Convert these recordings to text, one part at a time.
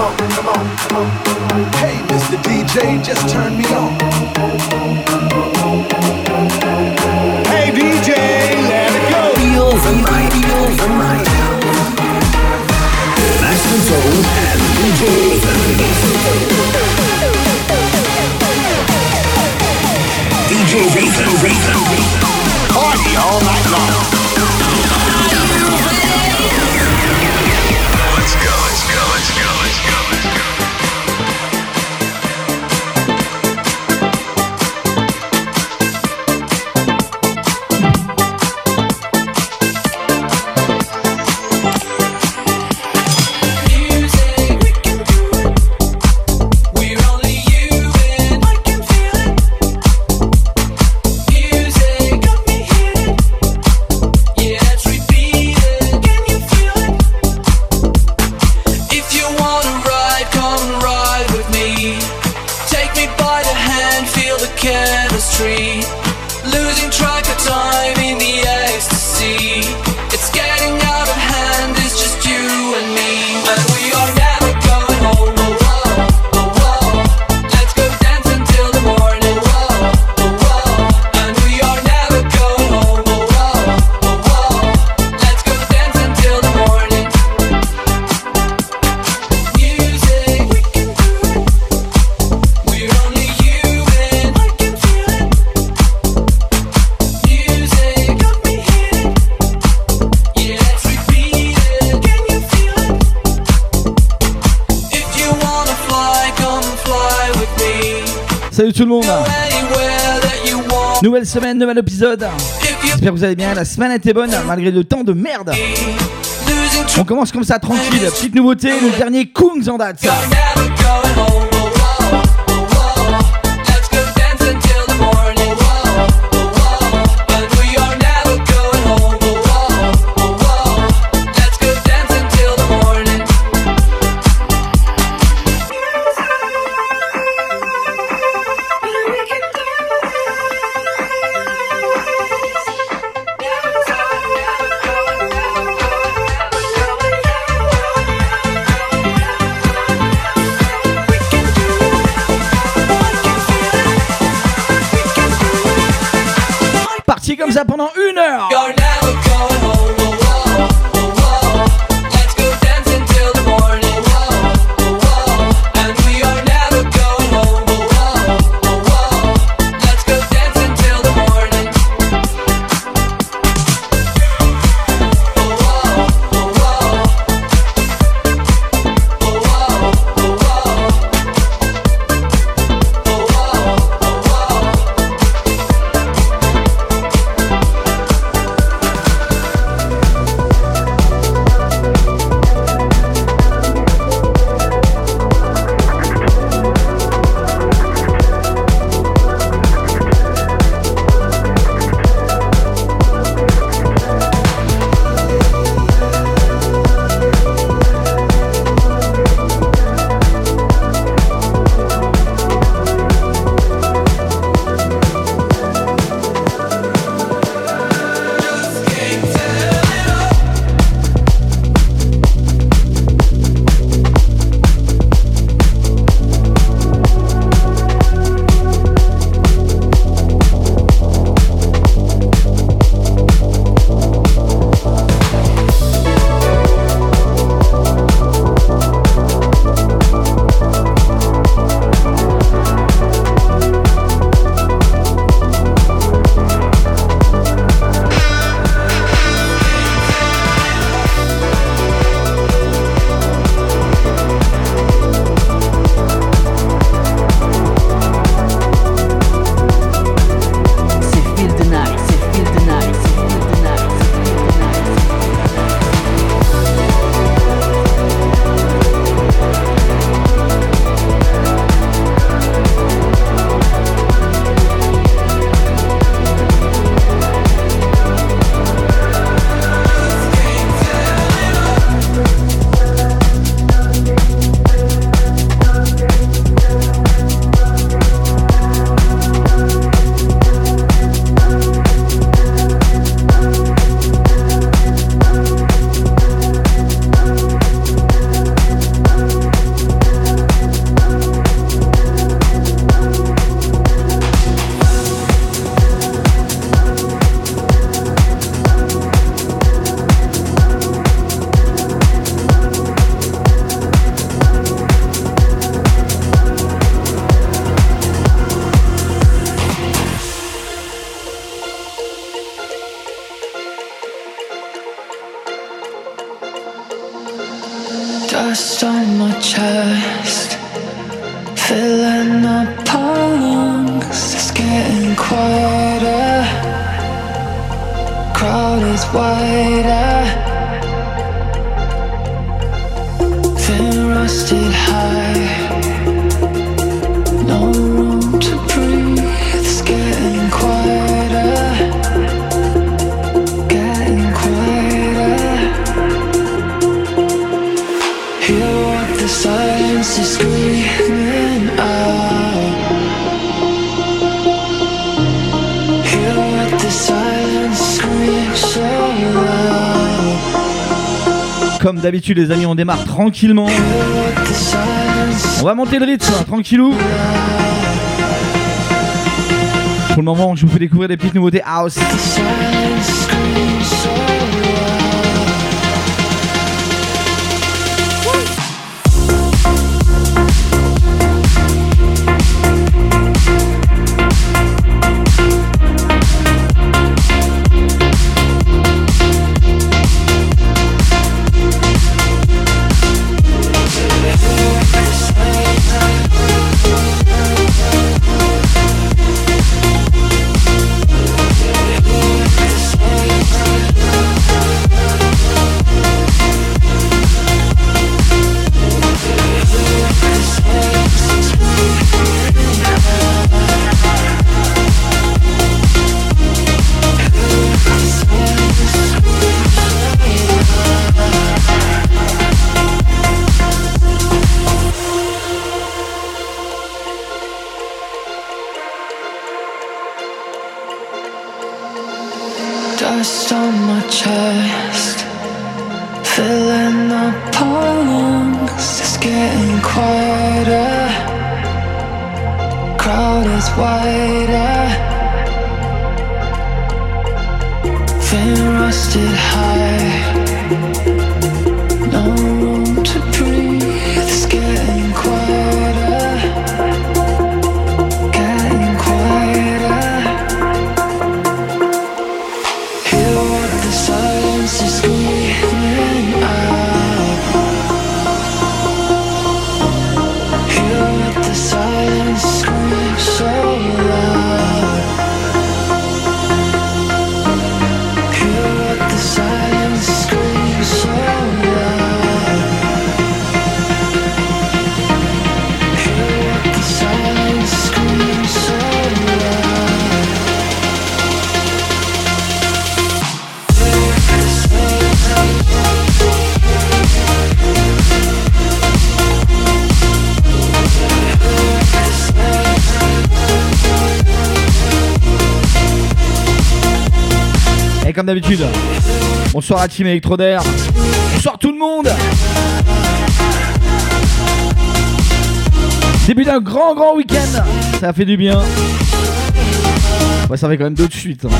come on, come on, come on. Hey, Mr. DJ, just turn me on. Hey, DJ, let it go. Feel the night, feel the night. And DJ DJ Party all night long. semaine, nouvel épisode. J'espère que vous allez bien. La semaine était bonne malgré le temps de merde. On commence comme ça tranquille. Petite nouveauté, le dernier Kungs en date. pendant d'habitude, les amis, on démarre tranquillement. On va monter le rythme, tranquillou. Pour le moment, je vous fais découvrir des petites nouveautés house. bonsoir à Team Electroder, bonsoir tout le monde Début d'un grand grand week-end, ça fait du bien. Ouais, ça fait quand même deux de suite. Hein.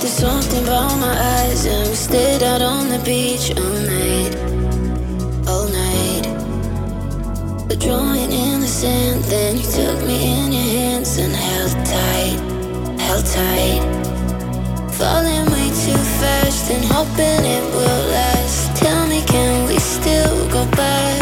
There's something about my eyes, and we stayed out on the beach all night, all night. We're drawing in the sand, then you took me in your hands and held tight, held tight. Falling way too fast and hoping it will last. Tell me, can we still go back?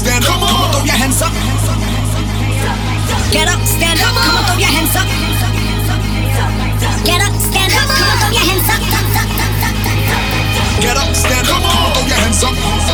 stand up. Come on, come on throw your hands up. Get up, stand up. Come on, throw your hands up. Get up, stand up. Come on, throw your hands up. Get up, stand up. Come on, throw your hands up.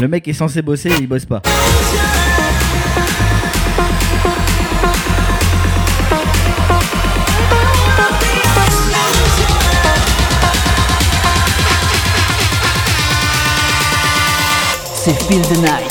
Le mec est censé bosser et il bosse pas. C'est Feel the Night.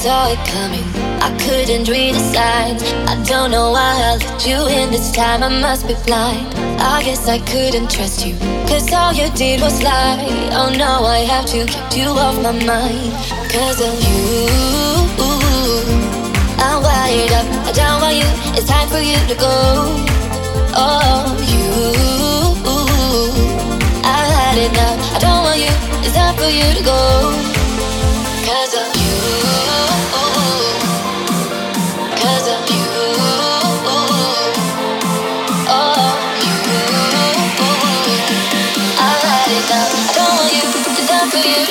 Saw it coming. I couldn't read the signs. I don't know why I let you in this time. I must be blind. I guess I couldn't trust you. Cause all you did was lie. Oh no, I have to keep you off my mind. Cause of you. I'm wired up. I don't want you. It's time for you to go. Oh, you. I had enough. I don't want you. It's time for you to go. with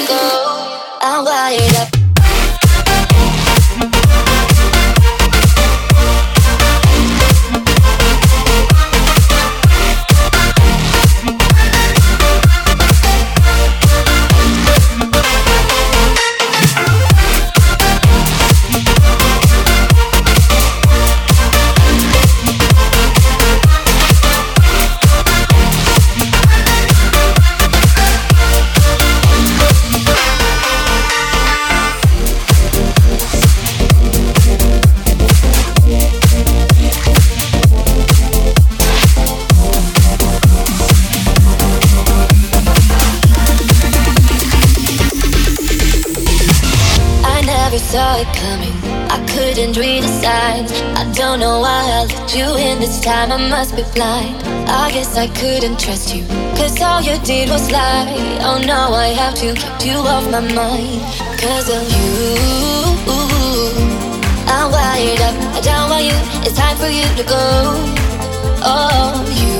this time. I must be blind. I guess I couldn't trust you. Cause all you did was lie. Oh no, I have to keep you off my mind. Cause of you. I'm wired up. I don't want you. It's time for you to go. Oh, you.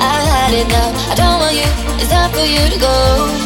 I had now. I don't want you. It's time for you to go.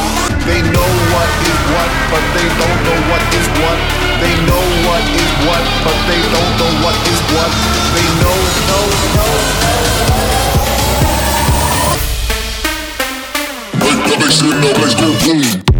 They know what is what, but they don't know what is what. They know what is what, but they don't know what is what. They know, know, know. Make the bass in the bass go boom.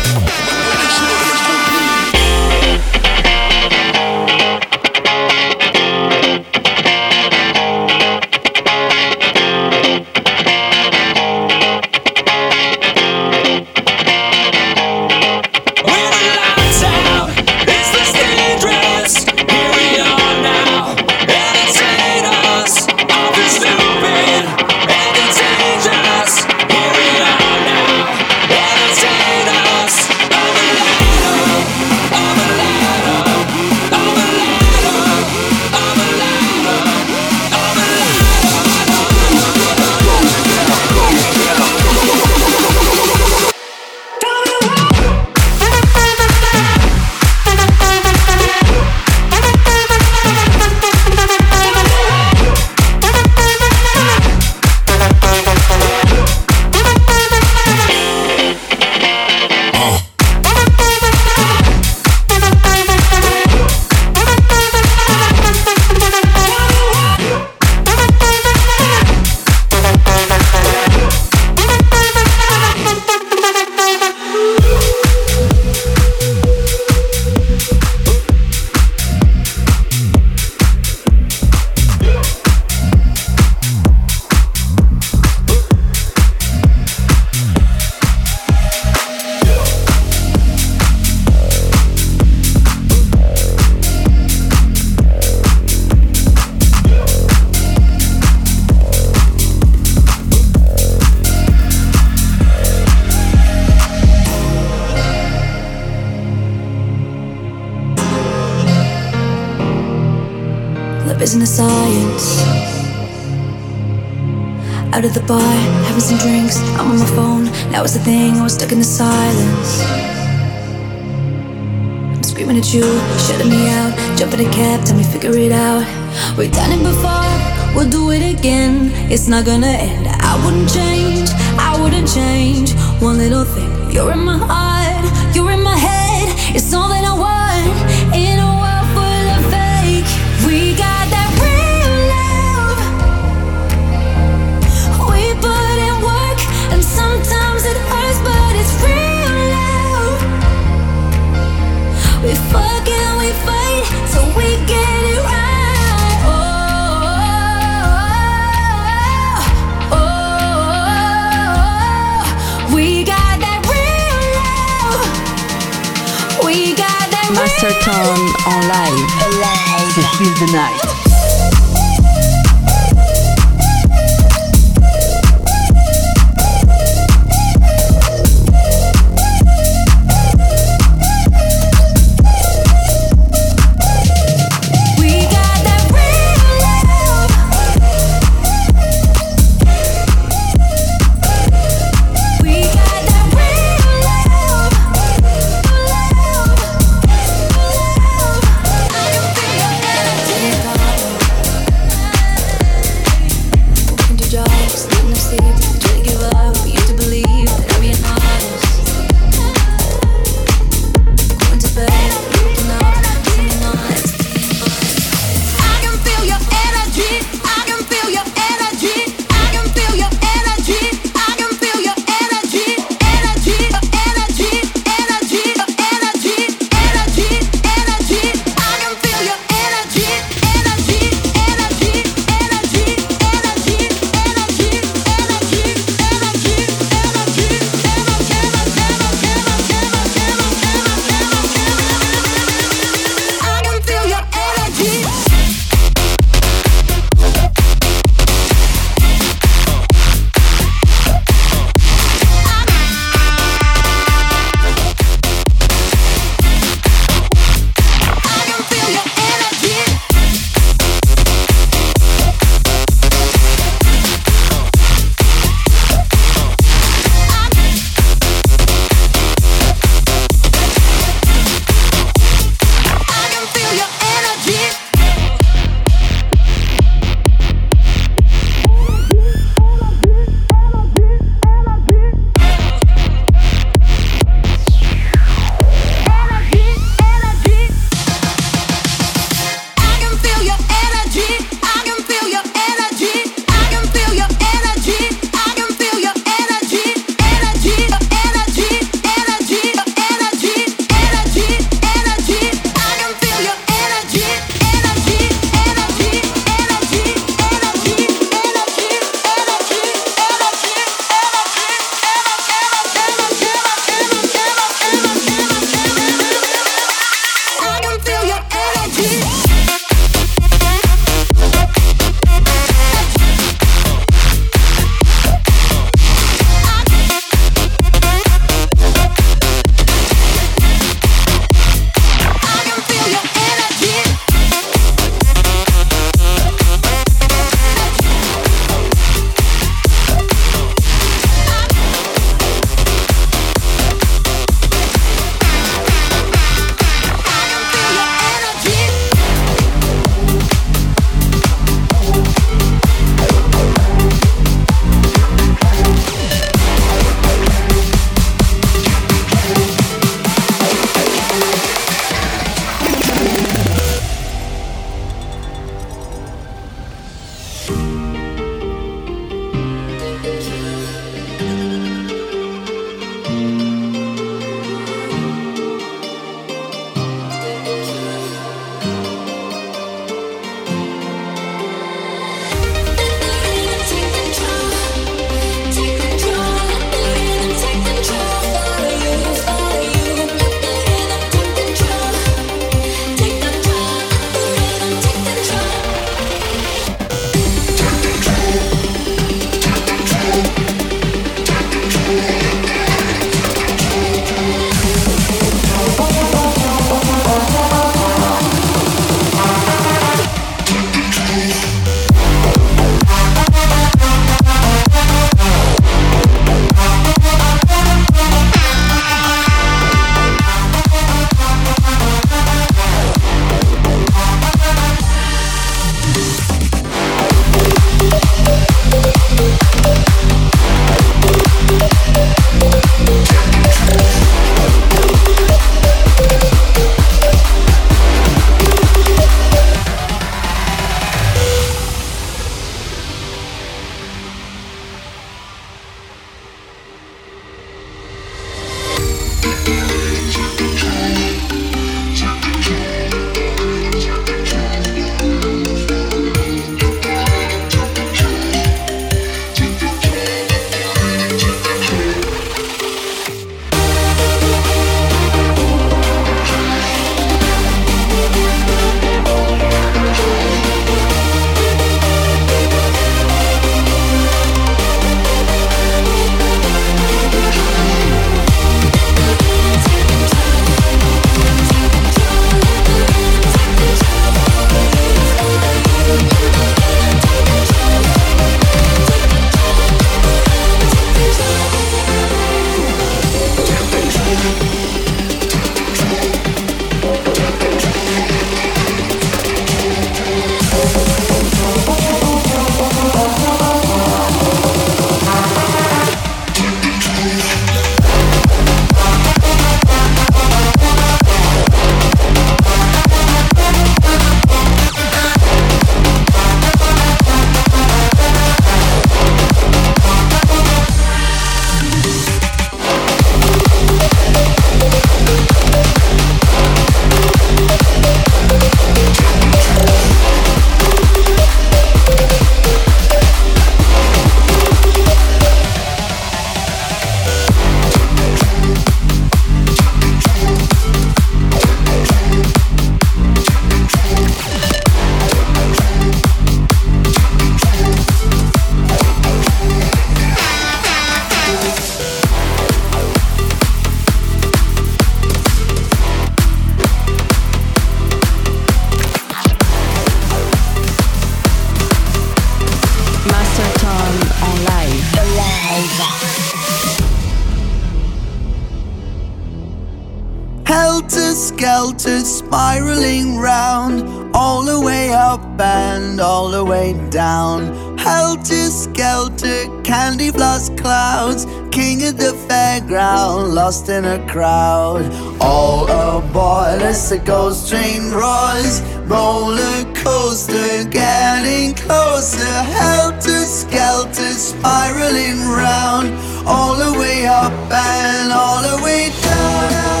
Helter skelter spiraling round, all the way up and all the way down. Helter skelter, candy floss clouds, king of the fairground, lost in a crowd. All aboard as the ghost train roars, roller coaster getting closer. Helter skelter spiraling round, all the way up and all the way down.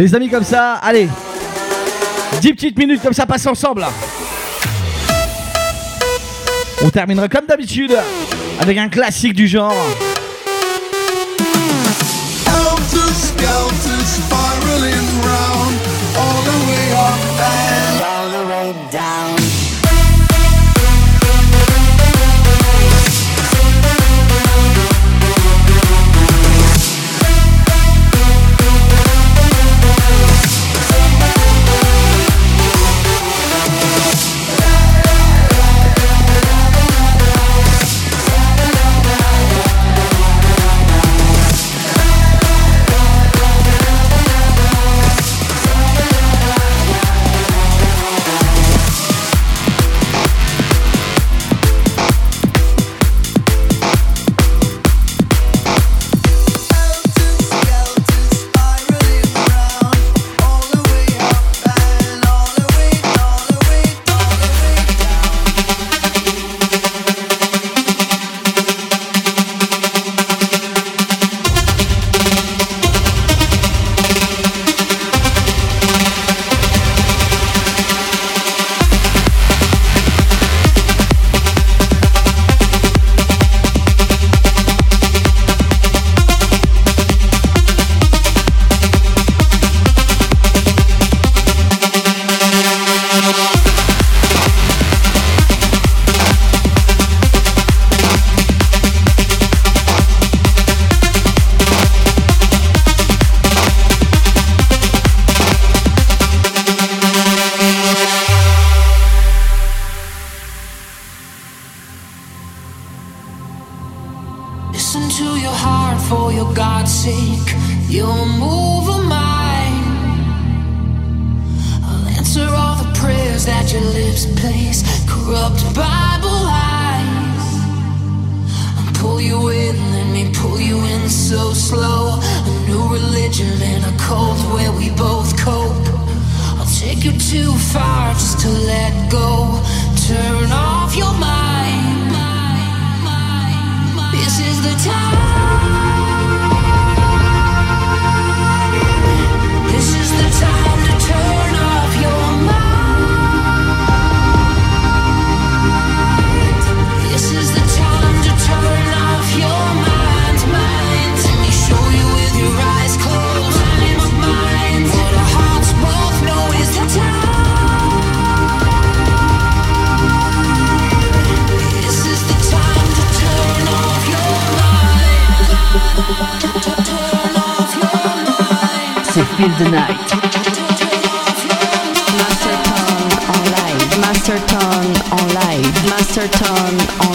Les amis, comme ça, allez. 10 petites minutes comme ça, passe ensemble. On terminera comme d'habitude avec un classique du genre. Helter skelter spiraling round, all the way up and all the way down. The Night. Master Tone en live. Master Tone en live. Master Tone en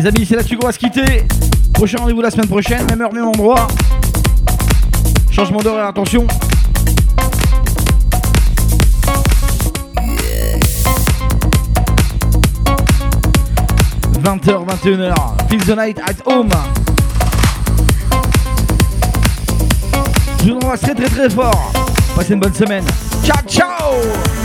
les amis, c'est là-dessus qu'on va se quitter. Prochain rendez-vous la semaine prochaine, même heure, même endroit. Changement d'horaire, attention. 20h, 21h, Feel the night at home. Je vous embrasse très très très fort. Passez une bonne semaine. Ciao ciao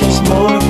there's more